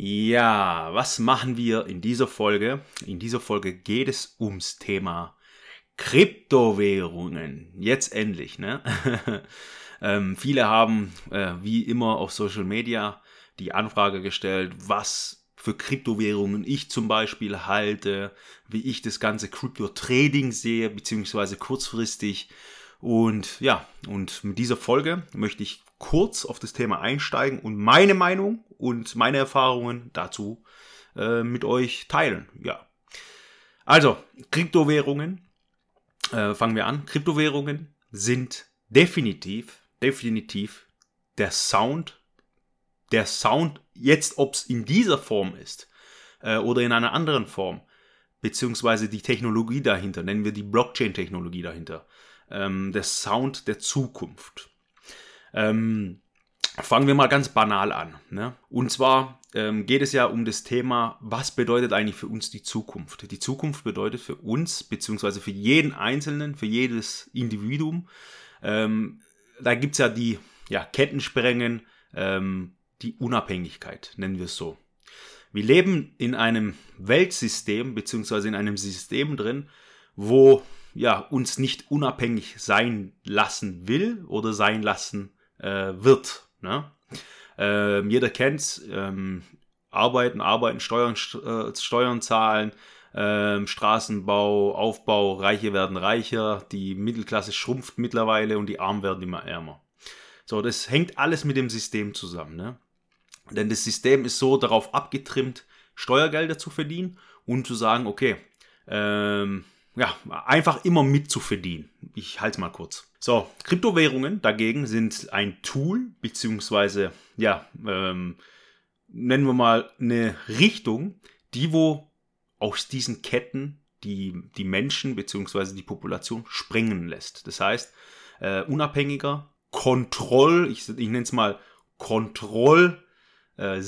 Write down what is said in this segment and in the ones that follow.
Ja, was machen wir in dieser Folge? In dieser Folge geht es ums Thema Kryptowährungen. Jetzt endlich, ne? ähm, viele haben, äh, wie immer auf Social Media, die Anfrage gestellt, was für Kryptowährungen ich zum Beispiel halte, wie ich das ganze Crypto-Trading sehe, beziehungsweise kurzfristig. Und ja, und mit dieser Folge möchte ich kurz auf das Thema einsteigen und meine Meinung und meine Erfahrungen dazu äh, mit euch teilen. Ja. Also, Kryptowährungen, äh, fangen wir an. Kryptowährungen sind definitiv, definitiv der Sound, der Sound, jetzt ob es in dieser Form ist äh, oder in einer anderen Form, beziehungsweise die Technologie dahinter, nennen wir die Blockchain-Technologie dahinter, ähm, der Sound der Zukunft. Ähm, fangen wir mal ganz banal an. Ne? Und zwar ähm, geht es ja um das Thema, was bedeutet eigentlich für uns die Zukunft? Die Zukunft bedeutet für uns, beziehungsweise für jeden Einzelnen, für jedes Individuum, ähm, da gibt es ja die ja, Kettensprengen, ähm, die Unabhängigkeit, nennen wir es so. Wir leben in einem Weltsystem, beziehungsweise in einem System drin, wo ja, uns nicht unabhängig sein lassen will oder sein lassen äh, wird. Ne? Ähm, jeder kennt's. Ähm, arbeiten, arbeiten, Steuern, äh, Steuern zahlen, ähm, Straßenbau, Aufbau, Reiche werden reicher, die Mittelklasse schrumpft mittlerweile und die Armen werden immer ärmer. So, das hängt alles mit dem System zusammen. Ne? Denn das System ist so darauf abgetrimmt, Steuergelder zu verdienen und zu sagen, okay, ähm, ja, einfach immer mitzuverdienen. Ich halte es mal kurz. So, Kryptowährungen dagegen sind ein Tool, beziehungsweise, ja, ähm, nennen wir mal eine Richtung, die wo aus diesen Ketten die, die Menschen beziehungsweise die Population sprengen lässt. Das heißt, äh, unabhängiger, Kontroll, ich, ich nenne es mal Kontroll, äh,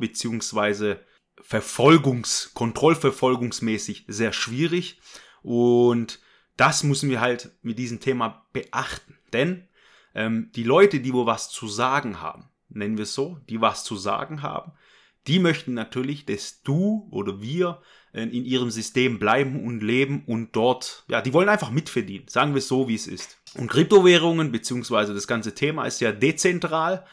beziehungsweise Verfolgungs-, Kontrollverfolgungsmäßig sehr schwierig und das müssen wir halt mit diesem Thema beachten. Denn ähm, die Leute, die wo was zu sagen haben, nennen wir es so, die was zu sagen haben, die möchten natürlich, dass du oder wir äh, in ihrem System bleiben und leben und dort, ja, die wollen einfach mitverdienen. Sagen wir es so, wie es ist. Und Kryptowährungen beziehungsweise das ganze Thema ist ja dezentral.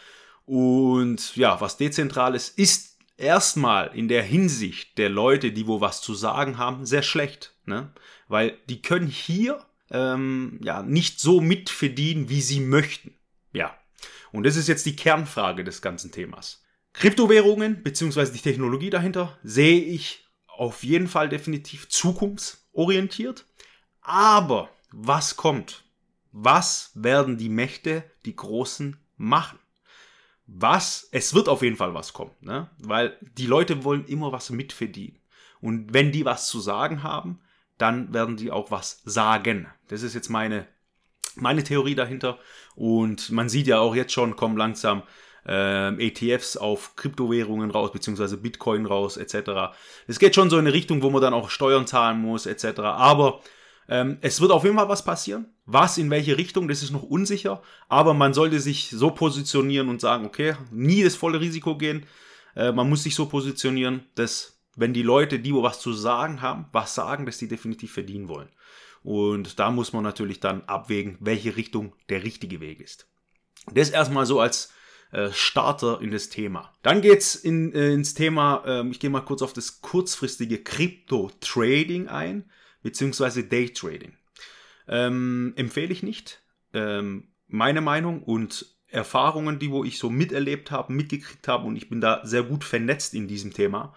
Und ja, was dezentral ist, ist erstmal in der Hinsicht der Leute, die wo was zu sagen haben, sehr schlecht. Ne? Weil die können hier ähm, ja nicht so mitverdienen, wie sie möchten. Ja. Und das ist jetzt die Kernfrage des ganzen Themas. Kryptowährungen bzw. die Technologie dahinter sehe ich auf jeden Fall definitiv zukunftsorientiert. Aber was kommt? Was werden die Mächte, die Großen, machen? Was? Es wird auf jeden Fall was kommen, ne? weil die Leute wollen immer was mitverdienen. Und wenn die was zu sagen haben, dann werden die auch was sagen. Das ist jetzt meine, meine Theorie dahinter. Und man sieht ja auch jetzt schon, kommen langsam äh, ETFs auf Kryptowährungen raus, beziehungsweise Bitcoin raus, etc. Es geht schon so in eine Richtung, wo man dann auch Steuern zahlen muss, etc. Aber ähm, es wird auf jeden Fall was passieren. Was, in welche Richtung, das ist noch unsicher. Aber man sollte sich so positionieren und sagen, okay, nie das volle Risiko gehen. Äh, man muss sich so positionieren, dass wenn die Leute, die wo was zu sagen haben, was sagen, dass die definitiv verdienen wollen. Und da muss man natürlich dann abwägen, welche Richtung der richtige Weg ist. Das erstmal so als äh, Starter in das Thema. Dann geht's in, äh, ins Thema, äh, ich gehe mal kurz auf das kurzfristige Crypto-Trading ein, beziehungsweise Day-Trading. Ähm, empfehle ich nicht. Ähm, meine Meinung und Erfahrungen, die wo ich so miterlebt habe, mitgekriegt habe und ich bin da sehr gut vernetzt in diesem Thema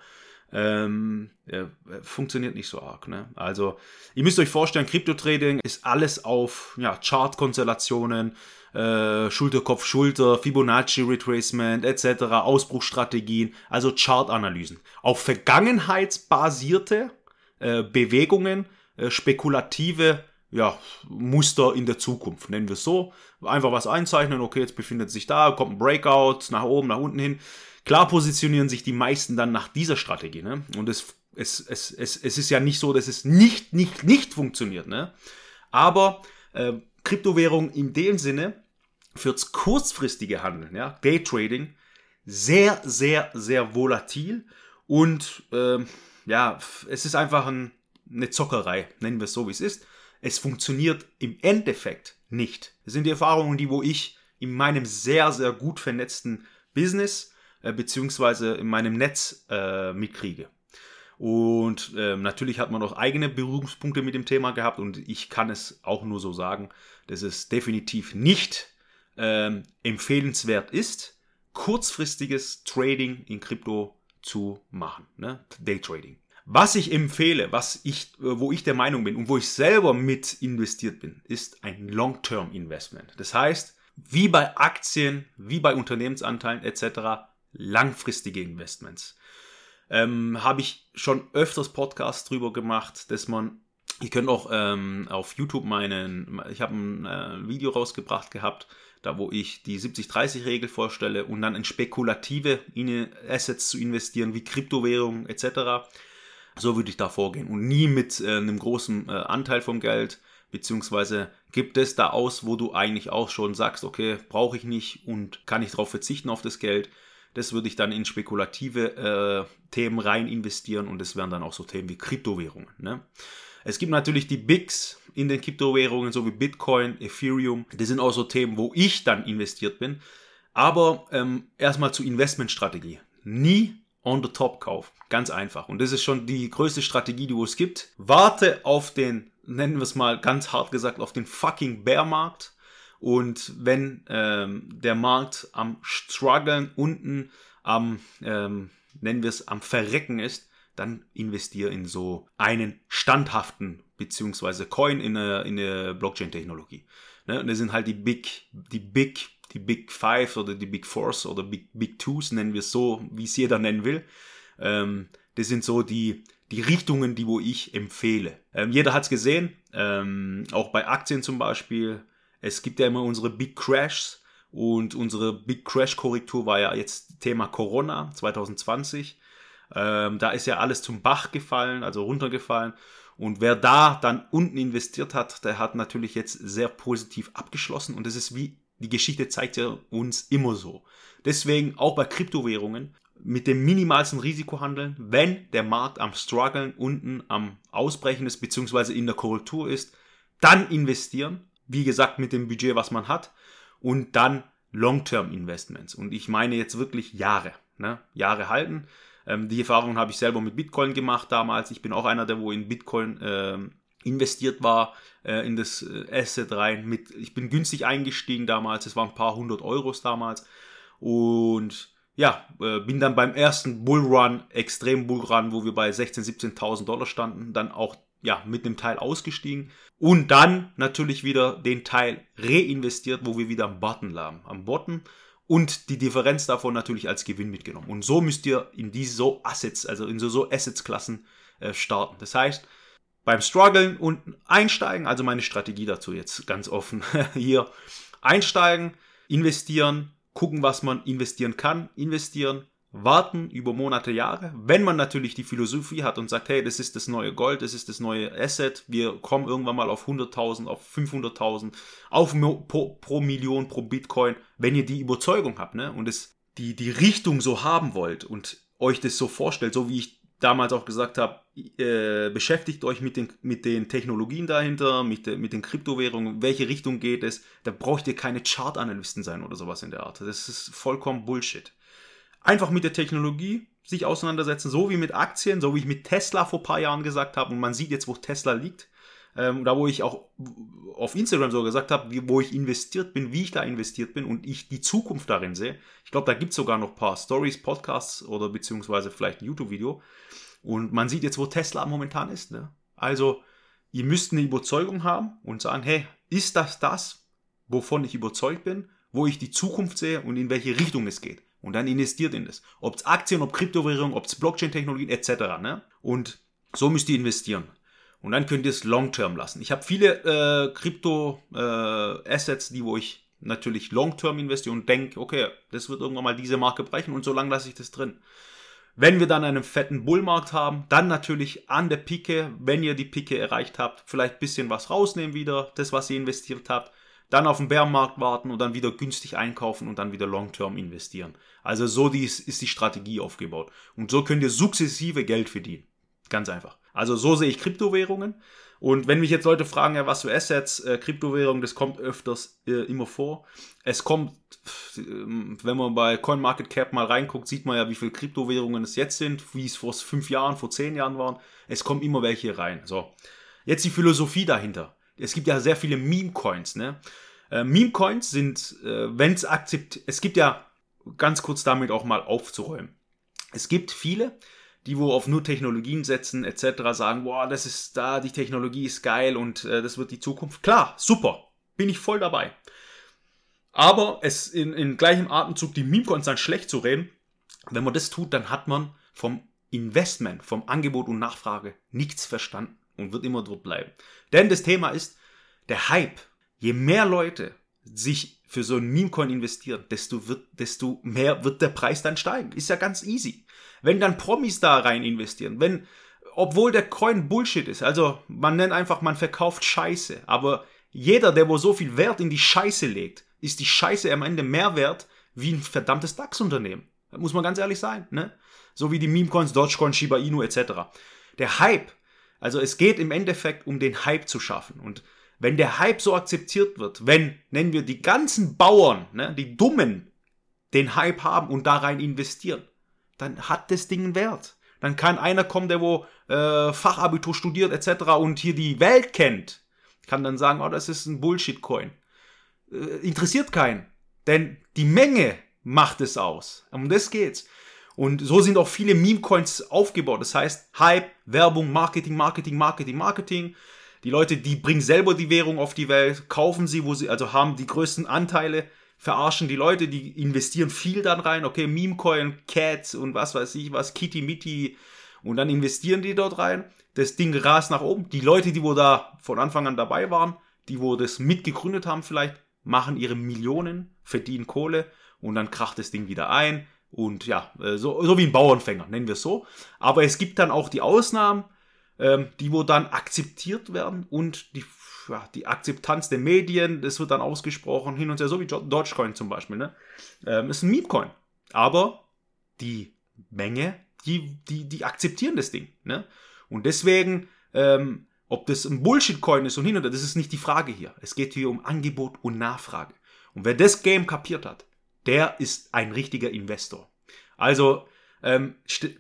ähm, ja, funktioniert nicht so arg. Ne? Also, ihr müsst euch vorstellen, Krypto-Trading ist alles auf ja, Chart-Konstellationen, äh, Schulter, Kopf, Schulter, Fibonacci Retracement etc., Ausbruchsstrategien, also Chart-Analysen. Auf vergangenheitsbasierte äh, Bewegungen, äh, spekulative ja, Muster in der Zukunft, nennen wir es so. Einfach was einzeichnen, okay, jetzt befindet sich da, kommt ein Breakout, nach oben, nach unten hin. Klar positionieren sich die meisten dann nach dieser Strategie, ne? Und es, es, es, es, es ist ja nicht so, dass es nicht, nicht, nicht funktioniert, ne? Aber äh, Kryptowährung in dem Sinne, fürs kurzfristige Handeln, ja, Daytrading, sehr, sehr, sehr volatil und äh, ja, es ist einfach ein, eine Zockerei, nennen wir es so, wie es ist. Es funktioniert im Endeffekt nicht. Das sind die Erfahrungen, die wo ich in meinem sehr, sehr gut vernetzten Business äh, beziehungsweise in meinem Netz äh, mitkriege. Und äh, natürlich hat man auch eigene Berührungspunkte mit dem Thema gehabt und ich kann es auch nur so sagen, dass es definitiv nicht ähm, empfehlenswert ist, kurzfristiges Trading in Krypto zu machen, ne? Daytrading. Was ich empfehle, was ich, äh, wo ich der Meinung bin und wo ich selber mit investiert bin, ist ein Long-Term Investment. Das heißt, wie bei Aktien, wie bei Unternehmensanteilen etc., langfristige Investments. Ähm, Habe ich schon öfters Podcasts drüber gemacht, dass man, ihr könnt auch ähm, auf YouTube meinen, ich habe ein äh, Video rausgebracht gehabt, da wo ich die 70-30-Regel vorstelle und dann in spekulative Assets zu investieren, wie Kryptowährungen etc. So würde ich da vorgehen und nie mit äh, einem großen äh, Anteil vom Geld, beziehungsweise gibt es da aus, wo du eigentlich auch schon sagst, okay, brauche ich nicht und kann ich darauf verzichten auf das Geld. Das würde ich dann in spekulative äh, Themen rein investieren und das wären dann auch so Themen wie Kryptowährungen. Ne? Es gibt natürlich die Bigs in den Kryptowährungen, so wie Bitcoin, Ethereum. Das sind auch so Themen, wo ich dann investiert bin. Aber ähm, erstmal zur Investmentstrategie. Nie on the top kaufen. Ganz einfach. Und das ist schon die größte Strategie, die es gibt. Warte auf den, nennen wir es mal ganz hart gesagt, auf den fucking Bärmarkt. Und wenn ähm, der Markt am struggeln unten am, ähm, nennen wir es, am Verrecken ist, dann investiere in so einen standhaften beziehungsweise Coin in eine, in Blockchain-Technologie. Ne? Und das sind halt die Big, die Big, die Big Five oder die Big Fours oder Big, Big Twos, nennen wir es so, wie es jeder nennen will. Ähm, das sind so die, die Richtungen, die wo ich empfehle. Ähm, jeder hat es gesehen, ähm, auch bei Aktien zum Beispiel. Es gibt ja immer unsere Big Crashs und unsere Big Crash Korrektur war ja jetzt Thema Corona 2020. Ähm, da ist ja alles zum Bach gefallen, also runtergefallen. Und wer da dann unten investiert hat, der hat natürlich jetzt sehr positiv abgeschlossen. Und das ist wie, die Geschichte zeigt ja uns immer so. Deswegen auch bei Kryptowährungen mit dem minimalsten Risiko handeln, wenn der Markt am struggeln, unten am Ausbrechen ist, beziehungsweise in der Korrektur ist, dann investieren. Wie gesagt, mit dem Budget, was man hat. Und dann Long-Term Investments. Und ich meine jetzt wirklich Jahre. Ne? Jahre halten. Ähm, die Erfahrung habe ich selber mit Bitcoin gemacht damals. Ich bin auch einer, der wo in Bitcoin äh, investiert war, äh, in das äh, Asset rein. Mit, ich bin günstig eingestiegen damals. Es waren ein paar hundert Euros damals. Und ja, äh, bin dann beim ersten Bullrun, extrem Bullrun, wo wir bei 16.000, 17.000 Dollar standen, dann auch ja, mit dem Teil ausgestiegen und dann natürlich wieder den Teil reinvestiert, wo wir wieder am Button lagen. Am Bottom und die Differenz davon natürlich als Gewinn mitgenommen. Und so müsst ihr in diese so Assets, also in so, so Assets-Klassen äh, starten. Das heißt, beim Struggeln und einsteigen, also meine Strategie dazu jetzt ganz offen hier, einsteigen, investieren, gucken, was man investieren kann, investieren, warten über Monate, Jahre. Wenn man natürlich die Philosophie hat und sagt, hey, das ist das neue Gold, das ist das neue Asset, wir kommen irgendwann mal auf 100.000, auf 500.000, auf pro, pro, Million, pro Bitcoin, wenn ihr die Überzeugung habt ne, und es, die, die Richtung so haben wollt und euch das so vorstellt, so wie ich damals auch gesagt habe, äh, beschäftigt euch mit den, mit den Technologien dahinter, mit, de, mit den Kryptowährungen, welche Richtung geht es, da braucht ihr keine Chart-Analysten sein oder sowas in der Art. Das ist vollkommen Bullshit einfach mit der Technologie sich auseinandersetzen, so wie mit Aktien, so wie ich mit Tesla vor paar Jahren gesagt habe und man sieht jetzt, wo Tesla liegt. Ähm, da wo ich auch auf Instagram so gesagt habe, wie, wo ich investiert bin, wie ich da investiert bin und ich die Zukunft darin sehe. Ich glaube, da gibt es sogar noch paar Stories, Podcasts oder beziehungsweise vielleicht ein YouTube-Video. Und man sieht jetzt, wo Tesla momentan ist. Ne? Also, ihr müsst eine Überzeugung haben und sagen, hey, ist das das, wovon ich überzeugt bin, wo ich die Zukunft sehe und in welche Richtung es geht? Und dann investiert in das. Ob es Aktien, ob Kryptowährung, ob es Blockchain-Technologien etc. Ne? Und So müsst ihr investieren. Und dann könnt ihr es long-term lassen. Ich habe viele äh, Krypto-Assets, äh, die wo ich natürlich long-term investiere und denke, okay, das wird irgendwann mal diese Marke brechen und so lange lasse ich das drin. Wenn wir dann einen fetten Bullmarkt haben, dann natürlich an der Pike, wenn ihr die Pike erreicht habt, vielleicht ein bisschen was rausnehmen wieder, das, was ihr investiert habt, dann auf den Bärenmarkt warten und dann wieder günstig einkaufen und dann wieder long-term investieren. Also so dies ist die Strategie aufgebaut. Und so könnt ihr sukzessive Geld verdienen. Ganz einfach. Also so sehe ich Kryptowährungen. Und wenn mich jetzt Leute fragen, ja, was für Assets, äh, Kryptowährungen, das kommt öfters äh, immer vor. Es kommt, äh, wenn man bei CoinMarketCap mal reinguckt, sieht man ja, wie viele Kryptowährungen es jetzt sind, wie es vor fünf Jahren, vor zehn Jahren waren. Es kommen immer welche rein. So. Jetzt die Philosophie dahinter. Es gibt ja sehr viele Meme-Coins, ne? Äh, Meme-Coins sind, äh, wenn es akzeptiert, es gibt ja, ganz kurz damit auch mal aufzuräumen. Es gibt viele, die wo auf nur Technologien setzen etc. sagen, boah, das ist da, die Technologie ist geil und äh, das wird die Zukunft. Klar, super, bin ich voll dabei. Aber es in, in gleichem Atemzug die Meme-Coins dann schlecht zu reden, wenn man das tut, dann hat man vom Investment, vom Angebot und Nachfrage nichts verstanden und wird immer dort bleiben. Denn das Thema ist der Hype. Je mehr Leute sich für so ein Meme-Coin investieren, desto, wird, desto mehr wird der Preis dann steigen. Ist ja ganz easy. Wenn dann Promis da rein investieren, wenn, obwohl der Coin Bullshit ist, also man nennt einfach, man verkauft Scheiße, aber jeder, der wo so viel Wert in die Scheiße legt, ist die Scheiße am Ende mehr wert wie ein verdammtes DAX-Unternehmen. Muss man ganz ehrlich sein, ne? So wie die Meme-Coins, Dogecoin, Shiba Inu etc. Der Hype, also es geht im Endeffekt um den Hype zu schaffen und wenn der Hype so akzeptiert wird, wenn, nennen wir die ganzen Bauern, ne, die Dummen, den Hype haben und da rein investieren, dann hat das Ding einen Wert. Dann kann einer kommen, der wo äh, Fachabitur studiert etc. und hier die Welt kennt, kann dann sagen, oh, das ist ein Bullshit-Coin. Äh, interessiert keinen. Denn die Menge macht es aus. Um das geht's. Und so sind auch viele Meme-Coins aufgebaut. Das heißt, Hype, Werbung, Marketing, Marketing, Marketing, Marketing. Die Leute, die bringen selber die Währung auf die Welt, kaufen sie, wo sie, also haben die größten Anteile, verarschen die Leute, die investieren viel dann rein, okay, Memecoin, Cats und was weiß ich was, Kitty Mitty und dann investieren die dort rein. Das Ding rast nach oben. Die Leute, die wo da von Anfang an dabei waren, die wo das mitgegründet haben vielleicht, machen ihre Millionen, verdienen Kohle und dann kracht das Ding wieder ein. Und ja, äh, so, so wie ein Bauernfänger, nennen wir es so. Aber es gibt dann auch die Ausnahmen, ähm, die wo dann akzeptiert werden und die, ja, die Akzeptanz der Medien, das wird dann ausgesprochen hin und her, so wie Dogecoin zum Beispiel, ne? Ähm, ist ein Memecoin. Aber die Menge, die, die, die akzeptieren das Ding, ne? Und deswegen, ähm, ob das ein Bullshit-Coin ist und hin und her, das ist nicht die Frage hier. Es geht hier um Angebot und Nachfrage. Und wer das Game kapiert hat, der ist ein richtiger Investor. Also ähm,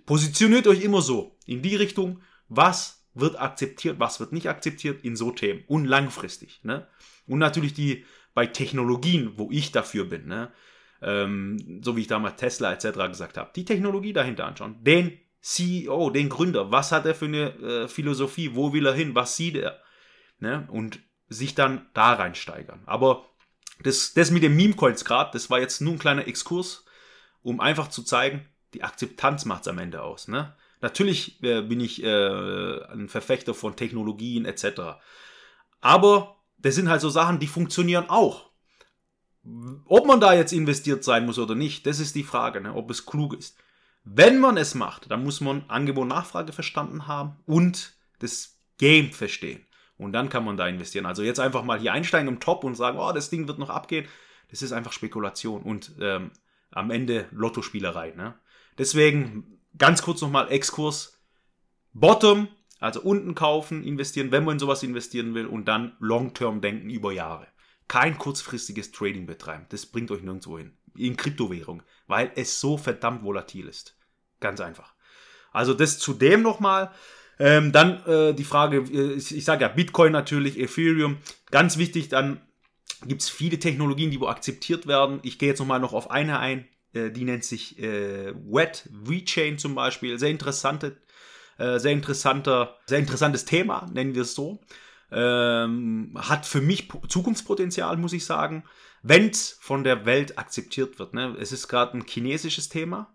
positioniert euch immer so in die Richtung, was wird akzeptiert, was wird nicht akzeptiert in so Themen und langfristig. Ne? Und natürlich die bei Technologien, wo ich dafür bin, ne? ähm, so wie ich damals Tesla etc. gesagt habe, die Technologie dahinter anschauen, den CEO, den Gründer, was hat er für eine äh, Philosophie, wo will er hin, was sieht er, ne? und sich dann da reinsteigern. Aber das, das mit dem Meme-Coins gerade, das war jetzt nur ein kleiner Exkurs, um einfach zu zeigen, die Akzeptanz macht es am Ende aus. Ne? Natürlich äh, bin ich äh, ein Verfechter von Technologien etc. Aber das sind halt so Sachen, die funktionieren auch. Ob man da jetzt investiert sein muss oder nicht, das ist die Frage, ne? ob es klug ist. Wenn man es macht, dann muss man Angebot und Nachfrage verstanden haben und das Game verstehen. Und dann kann man da investieren. Also jetzt einfach mal hier einsteigen im Top und sagen, oh, das Ding wird noch abgehen. Das ist einfach Spekulation und ähm, am Ende Lottospielerei. Ne? Deswegen ganz kurz nochmal Exkurs. Bottom, also unten kaufen, investieren, wenn man in sowas investieren will und dann Long-Term denken über Jahre. Kein kurzfristiges Trading betreiben. Das bringt euch nirgendwo hin. In Kryptowährung, weil es so verdammt volatil ist. Ganz einfach. Also das zudem nochmal. Ähm, dann äh, die Frage, äh, ich, ich sage ja Bitcoin natürlich, Ethereum. Ganz wichtig, dann gibt es viele Technologien, die wo akzeptiert werden. Ich gehe jetzt nochmal noch auf eine ein. Äh, die nennt sich äh, Wet VeChain zum Beispiel. Sehr interessante, äh, sehr interessanter, sehr interessantes Thema, nennen wir es so. Ähm, hat für mich Zukunftspotenzial, muss ich sagen, wenn es von der Welt akzeptiert wird. Ne? Es ist gerade ein chinesisches Thema,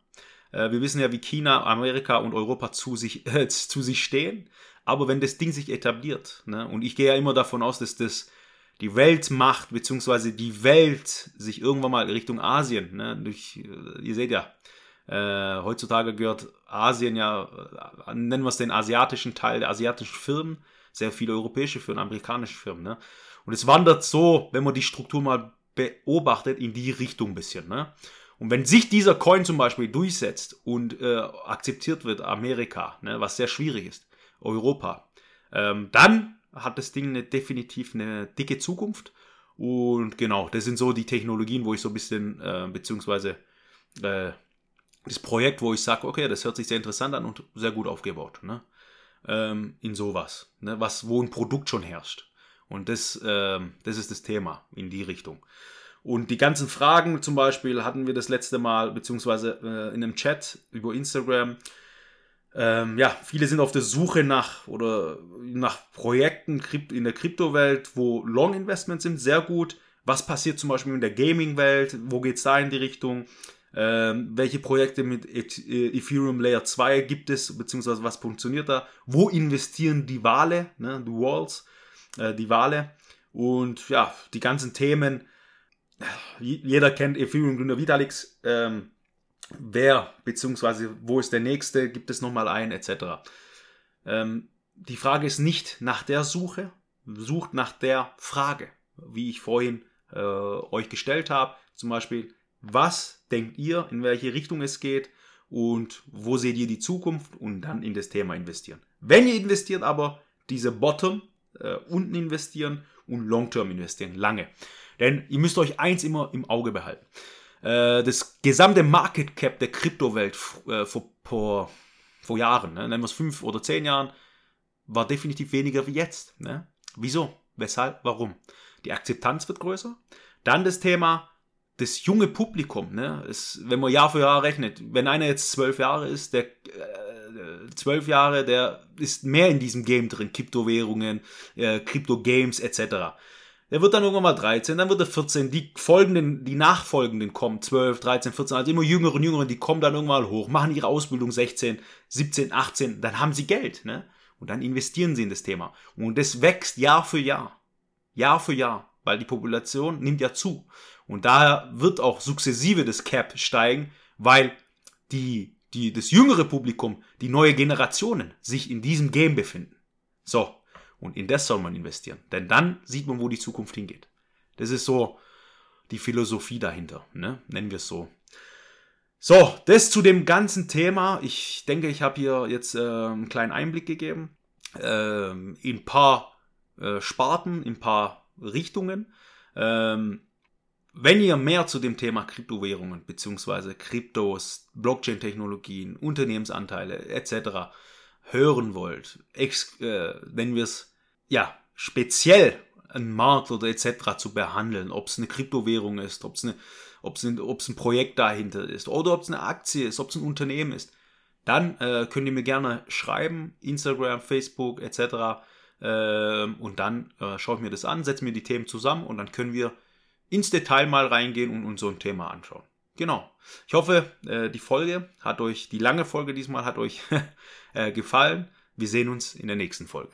wir wissen ja, wie China, Amerika und Europa zu sich, äh, zu sich stehen. Aber wenn das Ding sich etabliert, ne, und ich gehe ja immer davon aus, dass das die Weltmacht beziehungsweise die Welt sich irgendwann mal Richtung Asien, ne, durch, äh, ihr seht ja, äh, heutzutage gehört Asien ja, äh, nennen wir es den asiatischen Teil der asiatischen Firmen, sehr viele europäische Firmen, amerikanische Firmen. Ne? Und es wandert so, wenn man die Struktur mal beobachtet, in die Richtung ein bisschen. Ne? Und wenn sich dieser Coin zum Beispiel durchsetzt und äh, akzeptiert wird, Amerika, ne, was sehr schwierig ist, Europa, ähm, dann hat das Ding eine, definitiv eine dicke Zukunft. Und genau, das sind so die Technologien, wo ich so ein bisschen, äh, beziehungsweise äh, das Projekt, wo ich sage, okay, das hört sich sehr interessant an und sehr gut aufgebaut. Ne? Ähm, in sowas, ne? was, wo ein Produkt schon herrscht. Und das, ähm, das ist das Thema in die Richtung. Und die ganzen Fragen zum Beispiel hatten wir das letzte Mal, beziehungsweise äh, in einem Chat über Instagram. Ähm, ja, viele sind auf der Suche nach oder nach Projekten in der Kryptowelt, wo Long Investments sind, sehr gut. Was passiert zum Beispiel in der Gaming-Welt? Wo geht es da in die Richtung? Ähm, welche Projekte mit äh, Ethereum Layer 2 gibt es, beziehungsweise was funktioniert da? Wo investieren die Wale, ne, die Walls, äh, die Wale? Und ja, die ganzen Themen. Jeder kennt Ethereum-Gründer Vitalix. Ähm, wer, beziehungsweise wo ist der nächste, gibt es nochmal ein, etc. Ähm, die Frage ist nicht nach der Suche, sucht nach der Frage, wie ich vorhin äh, euch gestellt habe. Zum Beispiel, was denkt ihr, in welche Richtung es geht und wo seht ihr die Zukunft und dann in das Thema investieren. Wenn ihr investiert, aber diese Bottom äh, unten investieren und Long-Term investieren, lange. Denn ihr müsst euch eins immer im Auge behalten. Äh, das gesamte Market Cap der Kryptowelt äh, vor, vor, vor Jahren, ne, nennen wir es fünf oder zehn Jahren, war definitiv weniger wie jetzt. Ne? Wieso? Weshalb? Warum? Die Akzeptanz wird größer. Dann das Thema, das junge Publikum, ne, ist, wenn man Jahr für Jahr rechnet, wenn einer jetzt zwölf Jahre ist, der zwölf äh, Jahre, der ist mehr in diesem Game drin, Kryptowährungen, äh, Krypto-Games etc. Der wird dann irgendwann mal 13, dann wird er 14, die folgenden, die nachfolgenden kommen, 12, 13, 14, also immer jüngere und jüngere, die kommen dann irgendwann mal hoch, machen ihre Ausbildung 16, 17, 18, dann haben sie Geld, ne? Und dann investieren sie in das Thema. Und das wächst Jahr für Jahr. Jahr für Jahr, weil die Population nimmt ja zu. Und daher wird auch sukzessive das Cap steigen, weil die, die, das jüngere Publikum, die neue Generationen sich in diesem Game befinden. So. Und in das soll man investieren. Denn dann sieht man, wo die Zukunft hingeht. Das ist so die Philosophie dahinter. Ne? Nennen wir es so. So, das zu dem ganzen Thema. Ich denke, ich habe hier jetzt äh, einen kleinen Einblick gegeben äh, in ein paar äh, Sparten, in ein paar Richtungen. Ähm, wenn ihr mehr zu dem Thema Kryptowährungen bzw. Kryptos, Blockchain-Technologien, Unternehmensanteile etc. hören wollt, ex, äh, wenn wir es ja speziell einen Markt oder etc. zu behandeln, ob es eine Kryptowährung ist, ob es eine, ob's ein, ob's ein Projekt dahinter ist oder ob es eine Aktie ist, ob es ein Unternehmen ist, dann äh, könnt ihr mir gerne schreiben, Instagram, Facebook etc. Äh, und dann äh, schaue ich mir das an, setze mir die Themen zusammen und dann können wir ins Detail mal reingehen und uns so ein Thema anschauen. Genau. Ich hoffe, äh, die Folge hat euch, die lange Folge diesmal hat euch äh, gefallen. Wir sehen uns in der nächsten Folge.